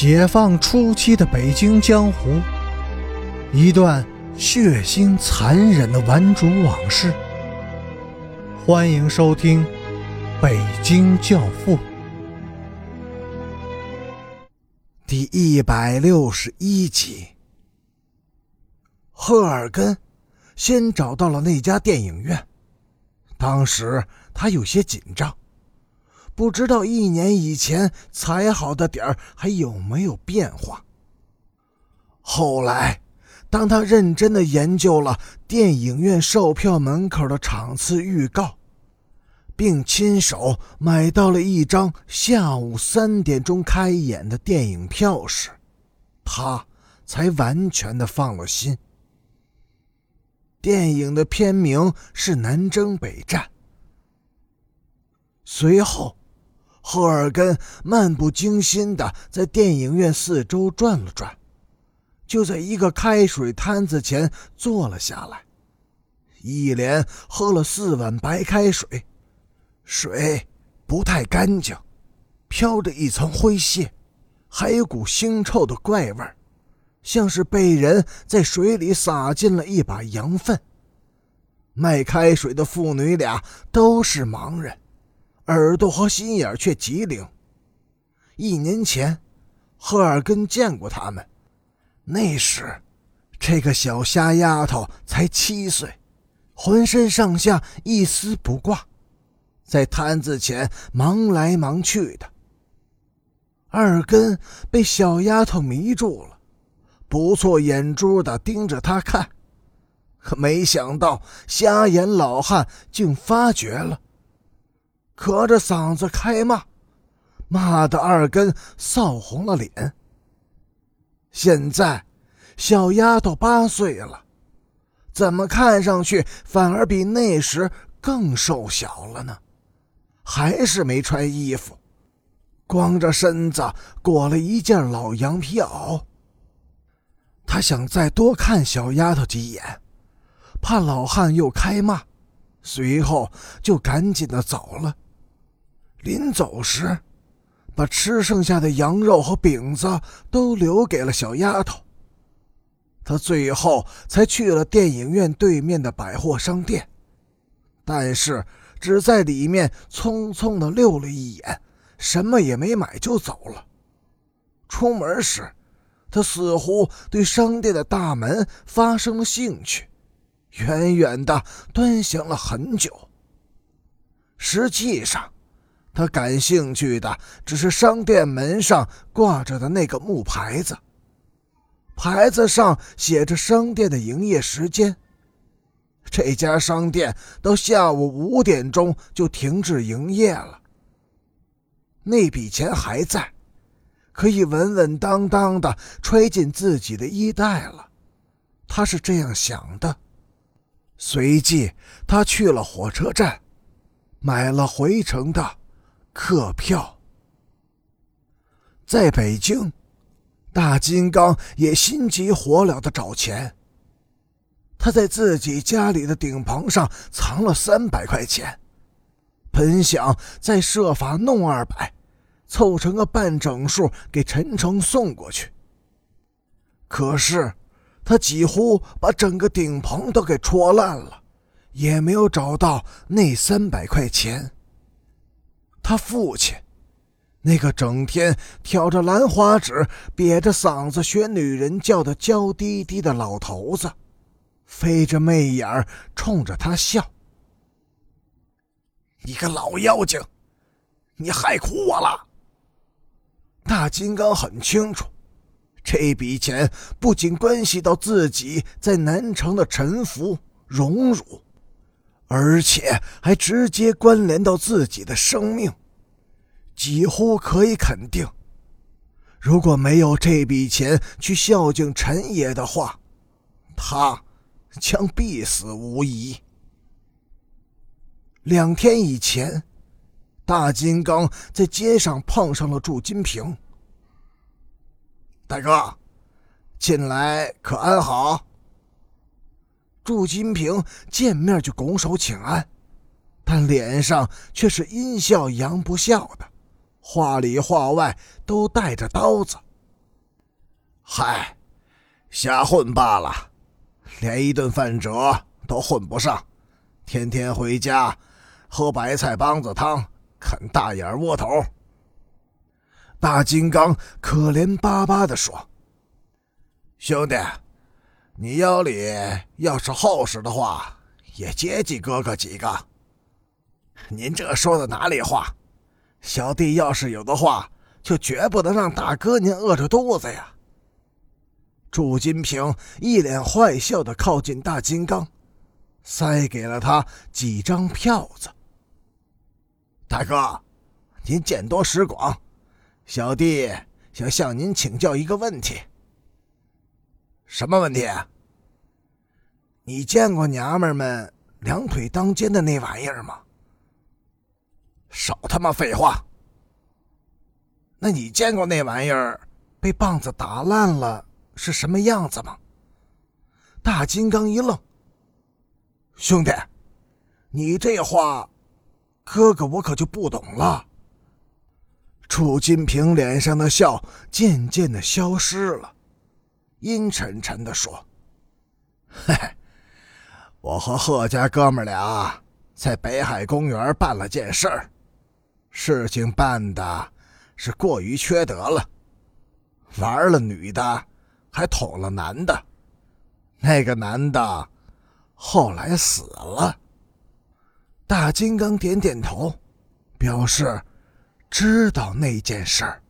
解放初期的北京江湖，一段血腥残忍的顽主往事。欢迎收听《北京教父》第一百六十一集。赫尔根先找到了那家电影院，当时他有些紧张。不知道一年以前踩好的点儿还有没有变化。后来，当他认真的研究了电影院售票门口的场次预告，并亲手买到了一张下午三点钟开演的电影票时，他才完全的放了心。电影的片名是《南征北战》。随后。赫尔根漫不经心的在电影院四周转了转，就在一个开水摊子前坐了下来，一连喝了四碗白开水，水不太干净，飘着一层灰屑，还有股腥臭的怪味像是被人在水里撒进了一把羊粪。卖开水的父女俩都是盲人。耳朵和心眼却极灵。一年前，赫尔根见过他们，那时，这个小瞎丫头才七岁，浑身上下一丝不挂，在摊子前忙来忙去的。二根被小丫头迷住了，不错眼珠的盯着他看，可没想到瞎眼老汉竟发觉了。咳着嗓子开骂，骂的二根臊红了脸。现在，小丫头八岁了，怎么看上去反而比那时更瘦小了呢？还是没穿衣服，光着身子裹了一件老羊皮袄。他想再多看小丫头几眼，怕老汉又开骂，随后就赶紧的走了。临走时，把吃剩下的羊肉和饼子都留给了小丫头。他最后才去了电影院对面的百货商店，但是只在里面匆匆的溜了一眼，什么也没买就走了。出门时，他似乎对商店的大门发生了兴趣，远远的端详了很久。实际上。他感兴趣的只是商店门上挂着的那个木牌子，牌子上写着商店的营业时间。这家商店到下午五点钟就停止营业了。那笔钱还在，可以稳稳当当的揣进自己的衣袋了。他是这样想的。随即，他去了火车站，买了回程的。客票。在北京，大金刚也心急火燎的找钱。他在自己家里的顶棚上藏了三百块钱，本想再设法弄二百，凑成个半整数给陈诚送过去。可是，他几乎把整个顶棚都给戳烂了，也没有找到那三百块钱。他父亲，那个整天挑着兰花指、瘪着嗓子学女人叫的娇滴滴的老头子，飞着媚眼冲着他笑：“你个老妖精，你害苦我了。”大金刚很清楚，这笔钱不仅关系到自己在南城的沉浮荣辱。而且还直接关联到自己的生命，几乎可以肯定，如果没有这笔钱去孝敬陈爷的话，他将必死无疑。两天以前，大金刚在街上碰上了祝金平。大哥，近来可安好？祝金平见面就拱手请安，但脸上却是阴笑阳不笑的，话里话外都带着刀子。嗨，瞎混罢了，连一顿饭辙都混不上，天天回家喝白菜帮子汤，啃大眼窝头。大金刚可怜巴巴地说：“兄弟，你腰里要是厚实的话，也接济哥哥几个。您这说的哪里话？小弟要是有的话，就绝不能让大哥您饿着肚子呀。”祝金平一脸坏笑的靠近大金刚，塞给了他几张票子。大哥，您见多识广，小弟想向您请教一个问题。什么问题？你见过娘们们两腿当间的那玩意儿吗？少他妈废话！那你见过那玩意儿被棒子打烂了？是什么样子吗？大金刚一愣。兄弟，你这话，哥哥我可就不懂了。楚金平脸上的笑渐渐的消失了，阴沉沉的说：“嘿，我和贺家哥们俩在北海公园办了件事儿，事情办的是过于缺德了，玩了女的。”还捅了男的，那个男的后来死了。大金刚点点头，表示知道那件事儿。